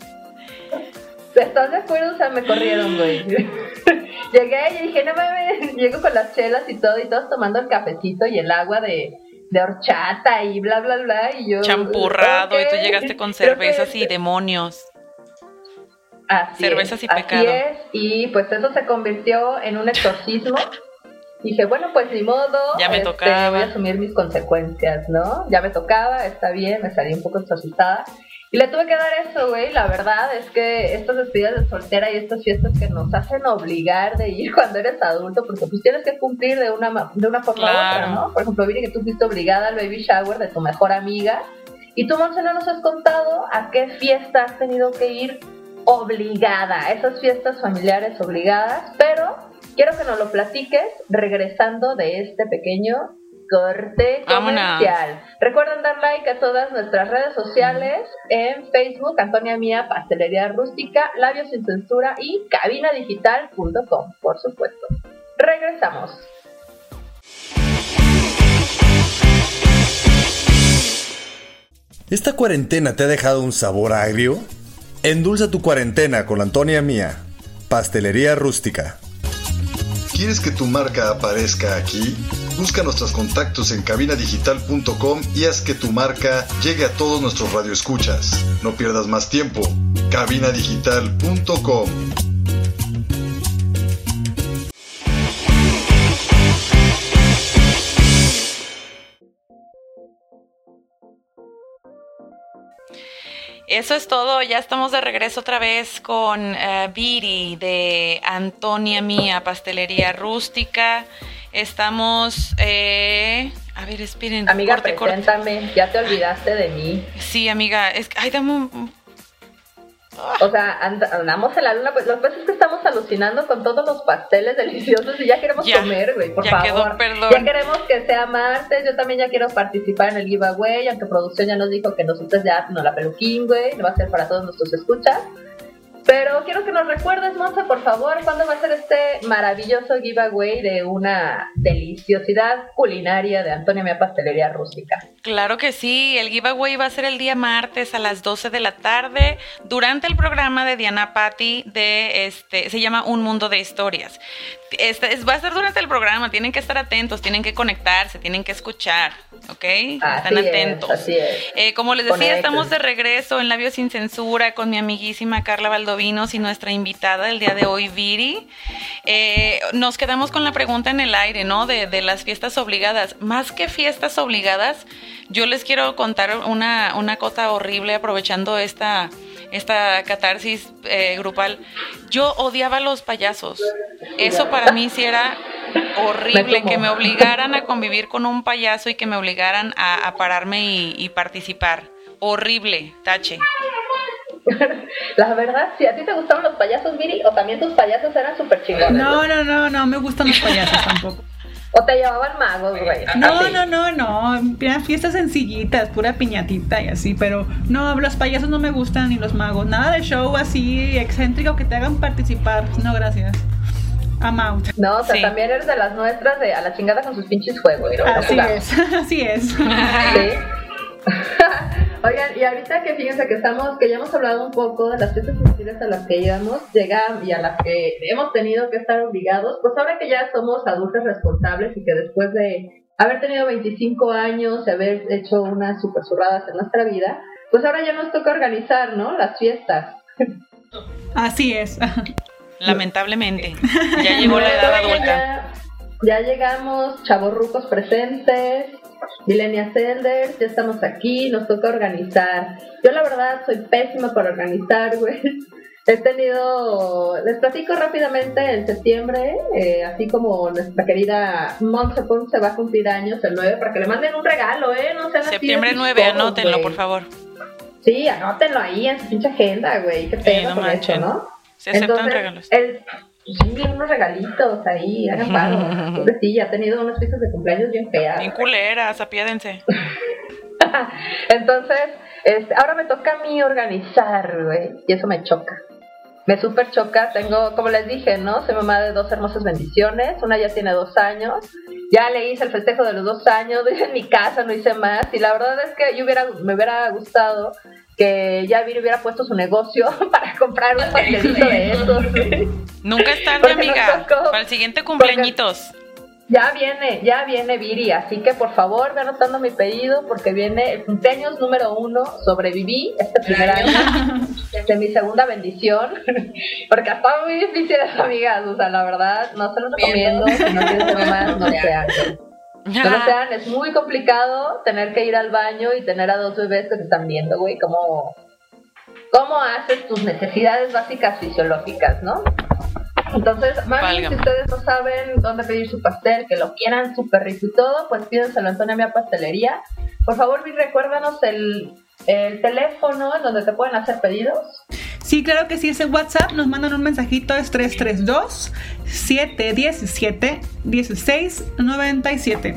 A: ¿Estás de acuerdo? O sea, me corrieron, güey. [LAUGHS] Llegué y dije, no mames, llego con las chelas y todo, y todos tomando el cafecito y el agua de, de horchata y bla, bla, bla. Y yo.
B: Champurrado y tú llegaste con
A: que-
B: cervezas y demonios.
A: Así
B: cervezas
A: es,
B: y pecado.
A: Así es, y pues eso se convirtió en un exorcismo. Dije, bueno, pues ni modo.
B: Ya me
A: este,
B: tocaba.
A: Voy a asumir mis consecuencias, ¿no? Ya me tocaba, está bien, me salí un poco asustada. Y le tuve que dar eso, güey. La verdad es que estas despedidas de soltera y estas fiestas que nos hacen obligar de ir [LAUGHS] cuando eres adulto, porque pues tienes que cumplir de una, de una forma u otra,
B: Claro.
A: ¿no? Por ejemplo, Viri, que tú fuiste obligada al baby shower de tu mejor amiga. Y tú, Monse, no nos has contado a qué fiesta has tenido que ir obligada, a esas fiestas familiares obligadas, pero quiero que nos lo platiques regresando de este pequeño corte
B: Vámonos.
A: comercial. Recuerden dar like a todas nuestras redes sociales en Facebook, Antonia Mía, Pastelería Rústica, Labios sin Censura y cabinadigital.com, por supuesto. Regresamos.
E: ¿Esta cuarentena te ha dejado un sabor agrio? Endulza tu cuarentena con Antonia Mía, Pastelería Rústica. ¿Quieres que tu marca aparezca aquí? Busca nuestros contactos en cabinadigital.com y haz que tu marca llegue a todos nuestros radioescuchas. No pierdas más tiempo. cabinadigital.com
B: Eso es todo, ya estamos de regreso otra vez con eh, Viri de Antonia Mía, Pastelería Rústica. Estamos, eh, a ver, esperen.
A: Amiga,
B: corte, corte.
A: preséntame, ya te olvidaste de mí.
B: Sí, amiga, es ay, dame un...
A: O sea, and- andamos en la luna, pues lo que pasa es que estamos alucinando con todos los pasteles deliciosos y ya queremos
B: Ya,
A: comer, güey, por
B: ya
A: favor.
B: quedó, perdón.
A: Ya queremos que sea martes, yo también ya quiero participar en el giveaway, aunque producción ya nos dijo que nosotros ya no la peluquín, güey, va a ser para todos nuestros escuchas. Pero quiero que nos recuerdes, Monza, por favor, cuándo va a ser este maravilloso giveaway de una deliciosidad culinaria de Antonia Mía Pastelería Rústica.
B: Claro que sí, el giveaway va a ser el día martes a las 12 de la tarde durante el programa de Diana Patti de este, se llama Un Mundo de Historias. Este, es- va a ser durante el programa, tienen que estar atentos, tienen que conectarse, tienen que escuchar, ¿ok? Están
A: Así es,
B: atentos.
A: así es.
B: Eh, como les decía,
A: Conecten.
B: estamos de regreso en Labios sin Censura con mi amiguísima Carla Valdovinos y nuestra invitada del día de hoy, Viri. Eh, nos quedamos con la pregunta en el aire, ¿no? De, las fiestas obligadas. Más que fiestas obligadas, yo les quiero contar una, una cosa horrible aprovechando esta, esta catarsis eh, grupal. Yo odiaba a los payasos. Eso para mí sí era horrible, que me obligaran a convivir con un payaso y que me obligaran a, a pararme y, y participar. Horrible, tache. [LAUGHS]
A: La verdad, si a ti te gustaban los payasos, Viri, o también tus payasos eran súper chingones.
C: No, no, no, no me gustan los payasos [LAUGHS] tampoco.
A: O te llevaban magos, güey.
C: No, no, no, no. Eran fiestas sencillitas, pura piñatita y así, pero no, los payasos no me gustan ni los magos. Nada de show así excéntrico que te hagan participar. No, gracias. I'm out.
A: No, o sea,
B: Sí.
A: también eres de las nuestras de a la chingada con sus pinches juegos. no
C: Así es, [LAUGHS] así es.
A: Sí. [LAUGHS] Oigan, y ahorita que fíjense que estamos, que ya hemos hablado un poco de las fiestas infantiles a las que llegamos, llegamos y a las que hemos tenido que estar obligados, pues ahora que ya somos adultos responsables y que después de haber tenido 25 años y haber hecho unas super zurradas en nuestra vida, pues ahora ya nos toca organizar, ¿no? Las fiestas.
C: Así es. [LAUGHS]
B: Lamentablemente. [LAUGHS] Ya llegó la edad adulta.
A: Ya, ya llegamos, chavorrucos presentes, Millennial Elders, ya estamos aquí, nos toca organizar. Yo la verdad soy pésima para organizar, [LAUGHS] güey. He tenido, les platico rápidamente, en septiembre, eh, así como nuestra querida Montse Ponce va a cumplir años el 9, para que le manden un regalo, ¿eh? No sean así
B: Septiembre 9,
A: chistosos,
B: anótenlo,
A: güey.
B: por favor.
A: Sí, anótenlo ahí en su pinche agenda, güey. Qué pedo
B: no
A: con
B: manchen.
A: eso, ¿no?
B: Se aceptan
A: Entonces,
B: regalos.
A: El, sí, unos regalitos ahí, hagan paro. [LAUGHS] Porque sí, ya ha tenido unas fiestas de cumpleaños bien feas.
B: Bien culeras, apiádense. [LAUGHS]
A: Entonces, este, ahora me toca a mí organizar, güey. Y eso me choca. Me súper choca. Tengo, como les dije, ¿no? Soy mamá de dos hermosas bendiciones. Una ya tiene dos años. ya le hice el festejo de los dos años, en mi casa, no hice más. Y la verdad es que yo hubiera, me hubiera gustado que ya hubiera puesto su negocio [LAUGHS] para comprar un pastelito de estos.
B: Nunca es tarde, amiga. para el siguiente cumpleañitos.
A: Ya viene, ya viene Viri, así que por favor ve anotando mi pedido porque viene el cumpleaños número uno. Sobreviví este primer año desde mi segunda bendición, porque estaba muy difícil amigas, o sea, la verdad, no se los recomiendo, si no quieren más, no sean. No sean, es muy complicado tener que ir al baño y tener a dos bebés que te están viendo, güey, cómo, cómo haces tus necesidades básicas fisiológicas, ¿no? Entonces, mami, si ustedes no saben dónde pedir su pastel, que lo quieran súper rico y todo, pues pídenselo a Antonia Mía Pastelería. Por favor, recuérdanos el, el teléfono en donde te pueden hacer pedidos.
C: Sí, claro que sí, es en WhatsApp. Nos mandan un mensajito, es 332 717 1697.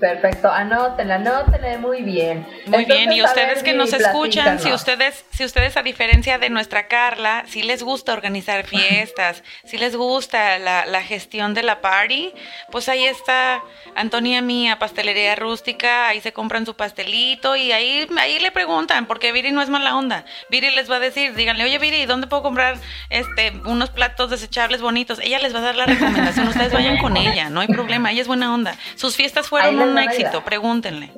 A: Perfecto, anótenla, anótenla muy bien.
B: Muy bien, y ustedes que nos escuchan, si ustedes, si ustedes a diferencia de nuestra Carla, si les gusta organizar [LAUGHS] fiestas, si les gusta la, la gestión de la party, pues ahí está Antonia Mía, Pastelería Rústica, ahí se compran su pastelito y ahí, ahí le preguntan, porque Viri no es mala onda. Viri les va a decir, díganle, oye Viri, ¿dónde puedo comprar este unos platos desechables bonitos? Ella les va a dar la recomendación, ustedes vayan con [LAUGHS] ella, no hay problema, ella es buena onda. Sus fiestas fueron un éxito, pregúntenle.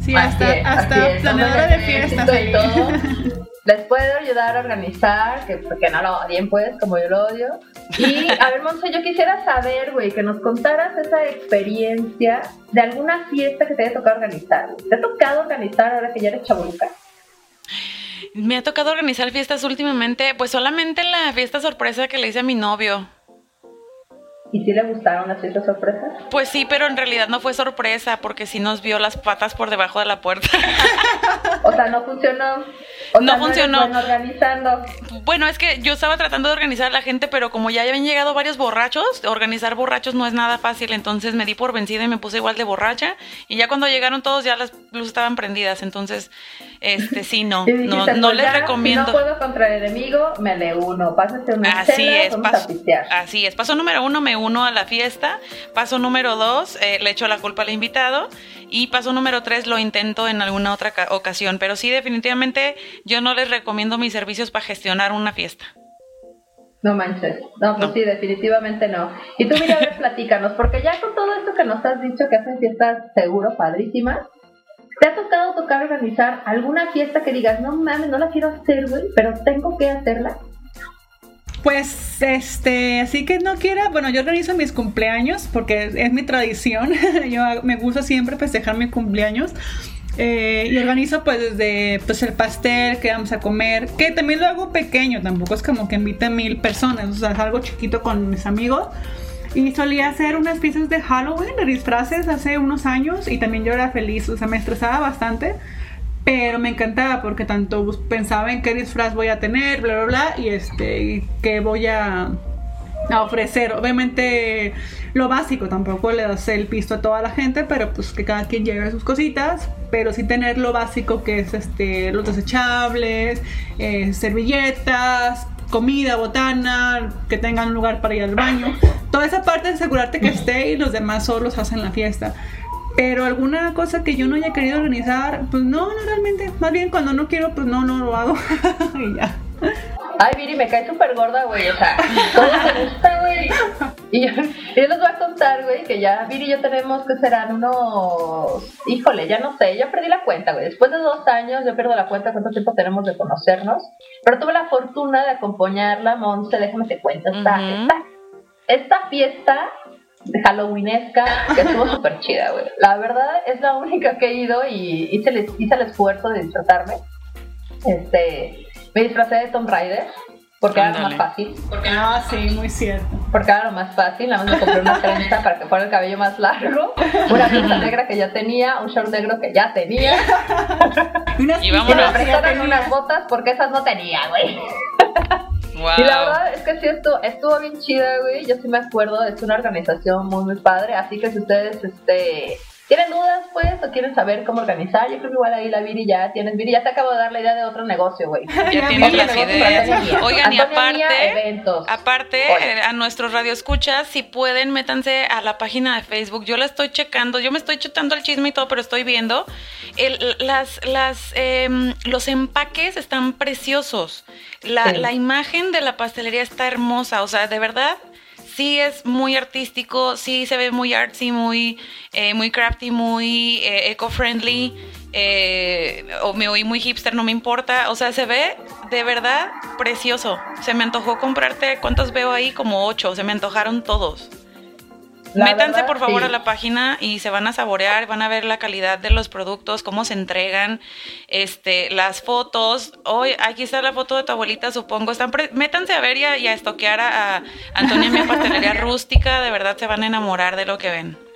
C: Sí, hasta, hasta planeadora de fiestas. Y todo. [LAUGHS]
A: Les puedo ayudar a organizar, que, porque no lo odien pues, como yo lo odio. Y a ver, Monse, yo quisiera saber, güey, que nos contaras esa experiencia de alguna fiesta que te haya tocado organizar. ¿Te ha tocado organizar ahora que ya eres chabuluca?
B: Me ha tocado organizar fiestas últimamente, pues solamente la fiesta sorpresa que le hice a mi novio.
A: ¿Y si le gustaron las fiestas sorpresas?
B: Pues sí, pero en realidad no fue sorpresa porque sí nos vio las patas por debajo de la puerta. [LAUGHS]
A: o sea, no funcionó.
B: no funcionó.
A: Bueno organizando.
B: Bueno, es que yo estaba tratando de organizar a la gente, pero como ya habían llegado varios borrachos, organizar borrachos no es nada fácil, entonces me di por vencida y me puse igual de borracha. Y ya cuando llegaron todos ya las luces estaban prendidas, entonces, este, sí, no, no, no les recomiendo.
A: Si no puedo contra el enemigo, me le uno. Pásate una así es, paso,
B: Así es, paso número uno, me uno a la fiesta. Paso número dos, eh, le echo la culpa al invitado. Y paso número tres, lo intento en alguna otra ocasión. Pero sí, definitivamente yo no les recomiendo mis servicios para gestionar una fiesta.
A: No manches. No, pues sí, definitivamente no. Y tú, mira, a ver, [LAUGHS] platícanos, porque ya con todo esto que nos has dicho que hacen fiestas seguro padrísimas, ¿te ha tocado tocar organizar alguna fiesta que digas, no mames, no la quiero hacer, güey, pero tengo que hacerla?
C: Pues, este, así que no quiera, bueno, yo organizo mis cumpleaños porque es mi tradición, [LAUGHS] yo me gusta siempre festejar mi cumpleaños. Eh, y organizo pues desde pues el pastel que vamos a comer, que también lo hago pequeño, tampoco es como que invite a mil personas, o sea, es algo chiquito con mis amigos. Y solía hacer unas piezas de Halloween, de disfraces hace unos años y también yo era feliz, o sea, me estresaba bastante pero me encantaba porque tanto pensaba en qué disfraz voy a tener, bla, bla, bla, y este, qué voy a, ofrecer. Obviamente lo básico, tampoco le das el pisto a toda la gente, pero pues que cada quien lleve sus cositas, pero sí tener lo básico que es este, los desechables, eh, servilletas, comida, botana, que tengan lugar para ir al baño. Toda esa parte de asegurarte que esté y los demás solos hacen la fiesta. Pero alguna cosa que yo no haya querido organizar, pues no, no realmente. Más bien cuando no quiero, pues no, no lo hago. [LAUGHS] y ya.
A: Ay, Viri, me cae súper gorda, güey. O sea, todo me gusta, güey. [LAUGHS] Y yo, les voy a contar, güey, que ya Viri y yo tenemos que serán unos. Híjole, ya no sé, ya perdí la cuenta, güey. Después de dos años, yo pierdo la cuenta cuánto tiempo tenemos de conocernos. Pero tuve la fortuna de acompañarla, Monse, déjame te cuento. Esta, esta, esta fiesta de Halloweenesca, que estuvo [LAUGHS] súper chida, güey. La verdad es la única que he ido y hice el, hice el esfuerzo de disfrazarme. Este, me disfrazé de Tomb Raider. Porque era lo más fácil.
C: Porque, ah, sí, muy cierto.
A: Porque era lo más fácil. Nada más me compré una trenza [LAUGHS] para que fuera el cabello más largo. Una trenza [LAUGHS] negra que ya tenía. Un short negro que ya tenía. [LAUGHS] y, unas y me unas botas porque esas no tenía, güey. Y la verdad es que sí, estuvo, estuvo bien chida, güey. Yo sí me acuerdo, es una organización muy, muy padre. Así que si ustedes este, tienen dudas, pues, o quieren saber cómo organizar, yo creo que igual ahí la Viri ya tienes, Viri, ya te acabo de dar la idea de otro negocio, güey.
B: Ya tienes las ideas. Oigan, y aparte, aparte, eh, a nuestros radioescuchas, si pueden, métanse a la página de Facebook. Yo la estoy checando, yo me estoy chutando el chisme y todo, pero estoy viendo. El, las, las, em, los empaques están preciosos. La, la imagen de la pastelería está hermosa, o sea, de verdad sí es muy artístico, sí se ve muy artsy, muy, eh, muy crafty, muy eh, eco-friendly, eh, o me oí muy hipster, no me importa. O sea, se ve de verdad precioso. Se me antojó comprarte, ¿cuántos veo ahí? Como ocho, se me antojaron todos. Métanse por favor a la página y se van a saborear, van a ver la calidad de los productos, cómo se entregan, este, las fotos. Hoy aquí está la foto de tu abuelita, supongo. Están métanse a ver y a, estoquear a, Antonia mi [LAUGHS] pastelería rústica, de verdad se van a enamorar de lo que ven.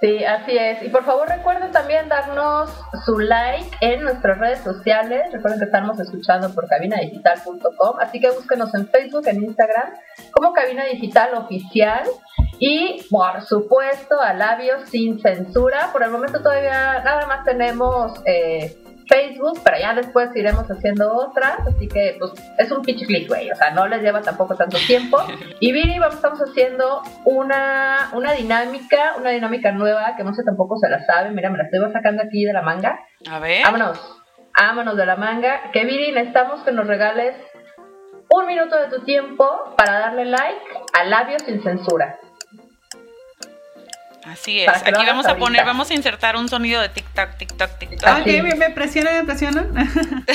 A: Sí, así es. Y por favor recuerden también darnos su like en nuestras redes sociales. Recuerden que estamos escuchando por cabinadigital.com. Así que búsquenos en Facebook, en Instagram, como Cabina Digital Oficial. Y por supuesto a labios sin censura. Por el momento todavía nada más tenemos eh, Facebook, pero ya después iremos haciendo otras. Así que pues es un pitch click, güey. O sea, no les lleva tampoco tanto tiempo. [LAUGHS] Y Viri, vamos, estamos haciendo una, una dinámica, una dinámica nueva que no sé tampoco se la sabe. Mira, me la estoy sacando aquí de la manga.
B: A ver.
A: Vámonos. Vámonos de la manga. Que Viri, necesitamos que nos regales un minuto de tu tiempo para darle like a labios sin censura.
B: Así es. Aquí vamos a poner, vamos a insertar un sonido de tic-tac, tic-tac,
C: tic-tac. Ok, me, me presionan, me presionan. [LAUGHS]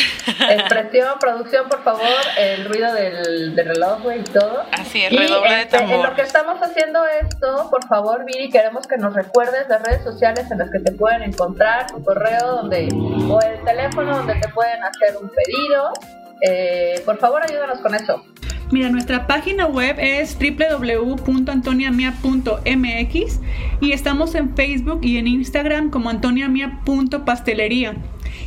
A: Expresión, producción, por favor, el ruido del, reloj, güey, y todo.
B: Así es, redoble de
A: este, En lo que estamos haciendo esto, por favor, Viri, queremos que nos recuerdes las redes sociales en las que te pueden encontrar, tu correo donde, o el teléfono donde te pueden hacer un pedido. Eh, por favor, ayúdanos con eso.
C: Mira, nuestra página web es www.antoniamia.mx y estamos en Facebook y en Instagram como antoniamia.pastelería.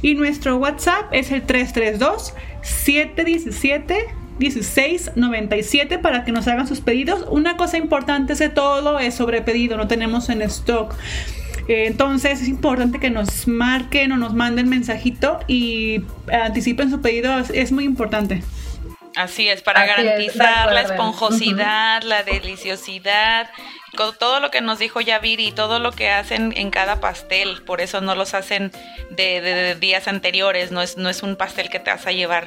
C: Y nuestro WhatsApp es el 332 717 1697 para que nos hagan sus pedidos. Una cosa importante de todo es sobre pedido, no tenemos en stock. Entonces es importante que nos marquen o nos manden mensajito y anticipen su pedido, es muy importante.
B: Así es, para garantizar la esponjosidad, la deliciosidad, todo lo que nos dijo Yaviri, todo lo que hacen en cada pastel, por eso no los hacen de, días anteriores, no es, no es un pastel que te vas a llevar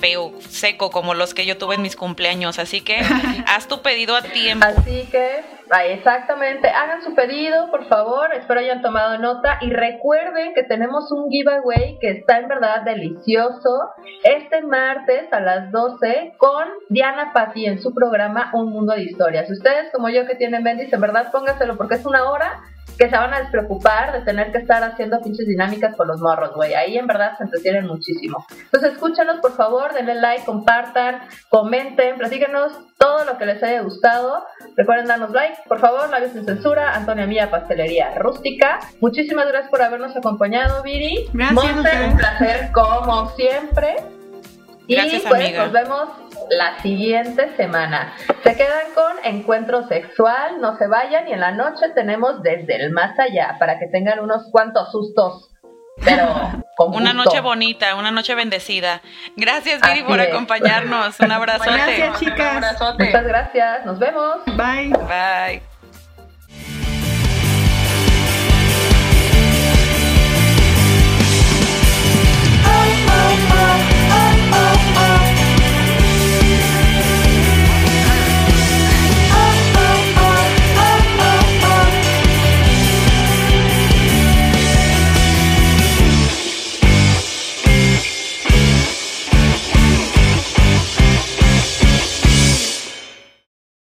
B: feo, seco, como los que yo tuve en mis cumpleaños. Así que [LAUGHS] haz tu pedido a tiempo.
A: Así que, exactamente, hagan su pedido, por favor. Espero hayan tomado nota. Y recuerden que tenemos un giveaway que está en verdad delicioso. Este martes a las 12 con Diana Patti en su programa Un Mundo de Historias. Ustedes, como yo que tienen Bendis, en verdad póngaselo porque es una hora que se van a despreocupar de tener que estar haciendo pinches dinámicas con los morros, güey. Ahí en verdad se entretienen muchísimo. Entonces escúchanos, por favor, denle like, compartan, comenten, platíquenos todo lo que les haya gustado. Recuerden darnos like, por favor, Labios sin Censura, Antonia Mía Pastelería Rústica. Muchísimas gracias por habernos acompañado, Viri.
C: Gracias.
A: un placer como siempre.
B: Gracias,
A: y pues nos vemos la siguiente semana. Se quedan con Encuentro Sexual, no se vayan y en la noche tenemos Desde el Más Allá para que tengan unos cuantos sustos. Pero [LAUGHS] con
B: una noche bonita, una noche bendecida. Gracias, Viri, por acompañarnos. Un abrazote.
C: Gracias, chicas.
A: Muchas gracias. Nos vemos.
C: Bye.
B: Bye.